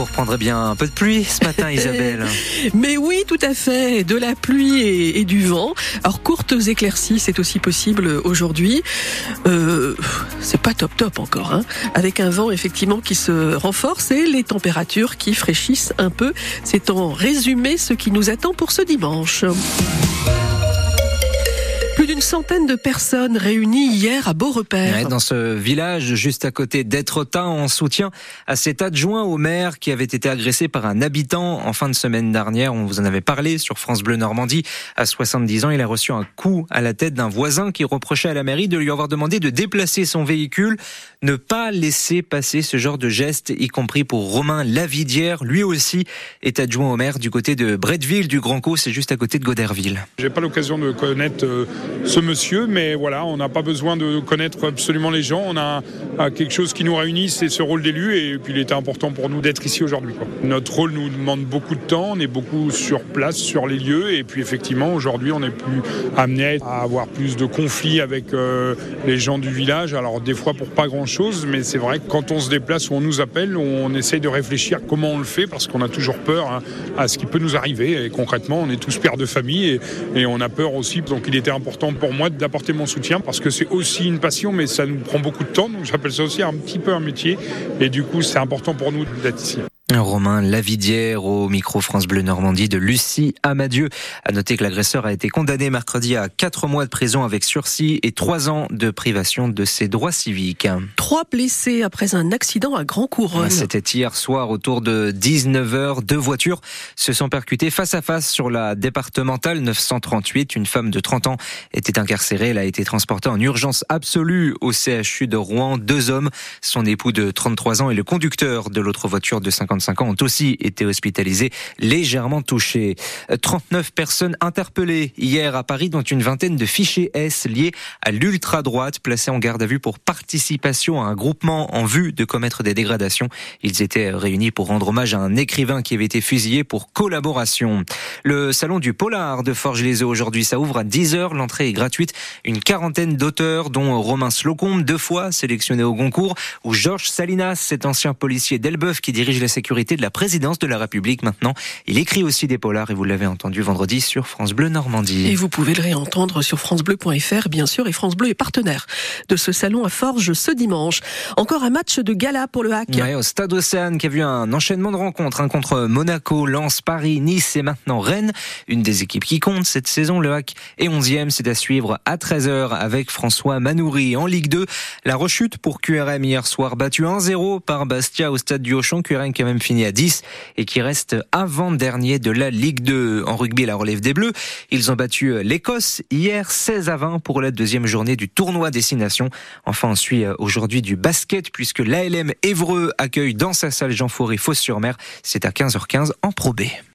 vous reprendrez bien un peu de pluie ce matin, Isabelle. Mais oui, tout à fait. De la pluie et, du vent. Alors, courtes éclaircies, c'est aussi possible aujourd'hui. Euh, c'est pas top top encore, hein. Avec un vent effectivement qui se renforce et les températures qui fraîchissent un peu. C'est en résumé ce qui nous attend pour ce dimanche. D'une centaine de personnes réunies hier à Beaurepaire. dans ce village juste à côté d'Etretat, en soutien à cet adjoint au maire qui avait été agressé par un habitant en fin de semaine dernière. On vous en avait parlé sur France Bleu Normandie. À 70 ans, il a reçu un coup à la tête d'un voisin qui reprochait à la mairie de lui avoir demandé de déplacer son véhicule, ne pas laisser passer ce genre de geste, y compris pour Romain Lavidière. Lui aussi est adjoint au maire du côté de Bretteville, du Grand c'est juste à côté de Goderville. J'ai pas l'occasion de connaître euh, ce monsieur, mais voilà, on n'a pas besoin de connaître absolument les gens. On a quelque chose qui nous réunit, c'est ce rôle d'élu, et puis il était important pour nous d'être ici aujourd'hui. Notre rôle nous demande beaucoup de temps, on est beaucoup sur place, sur les lieux, et puis effectivement, aujourd'hui, on est plus amené à avoir plus de conflits avec euh, les gens du village. Alors des fois pour pas grand-chose, mais c'est vrai que quand on se déplace ou on nous appelle, on essaye de réfléchir comment on le fait, parce qu'on a toujours peur hein, à ce qui peut nous arriver. Et concrètement, on est tous pères de famille, et, et on a peur aussi. Donc il était important pour moi d'apporter mon soutien parce que c'est aussi une passion, mais ça nous prend beaucoup de temps. Donc j'appelle ça aussi un petit peu un métier. Et du coup, c'est important pour nous d'être ici. Romain Lavidière au micro France Bleu Normandie de Lucie Amadieu. À noter que l'agresseur a été condamné mercredi à 4 mois de prison avec sursis et 3 ans de privation de ses droits civiques. Trois blessés après un accident à Grand Couronne. C'était hier soir autour de 19h. Deux voitures se sont percutées face à face sur la départementale 938. Une femme de 30 ans était incarcérée. Elle a été transportée en urgence absolue au CHU de Rouen. Deux hommes, son époux de 33 ans et le conducteur de l'autre voiture de 50 55 ans ont aussi été hospitalisés, légèrement touchés. 39 personnes interpellées hier à Paris, dont une vingtaine de fichiers S liés à l'ultra-droite, placés en garde à vue pour participation à un groupement en vue de commettre des dégradations. Ils étaient réunis pour rendre hommage à un écrivain qui avait été fusillé pour collaboration. Le salon du Polar de Forges-les-Eaux aujourd'hui, ça ouvre à 10h. L'entrée est gratuite. Une quarantaine d'auteurs, dont Romain Slocombe, deux fois sélectionné au Goncourt, ou Georges Salinas, cet ancien policier d'Elbeuf qui dirige la sécurité de la présidence de la République maintenant. Il écrit aussi des polars et vous l'avez entendu vendredi sur France Bleu Normandie. Et vous pouvez le réentendre sur francebleu.fr bien sûr et France Bleu est partenaire de ce salon à Forges ce dimanche. Encore un match de gala pour le hack. au Stade Océane qui a vu un enchaînement de rencontres hein, contre Monaco, Lens, Paris, Nice et maintenant Rennes. Une des équipes qui compte cette saison. Le hack est 11e, c'est à suivre à 13h avec François Manoury en Ligue 2. La rechute pour QRM hier soir battu 1-0 par Bastia au Stade du Auchan. QRM qui a même fini à 10 et qui reste avant-dernier de la Ligue 2 en rugby la relève des Bleus. Ils ont battu l'Écosse hier 16 à 20 pour la deuxième journée du tournoi Destination. Enfin, on suit aujourd'hui du basket puisque l'ALM Évreux accueille dans sa salle Jean Fauré Fosse-sur-Mer. C'est à 15h15 en Pro B.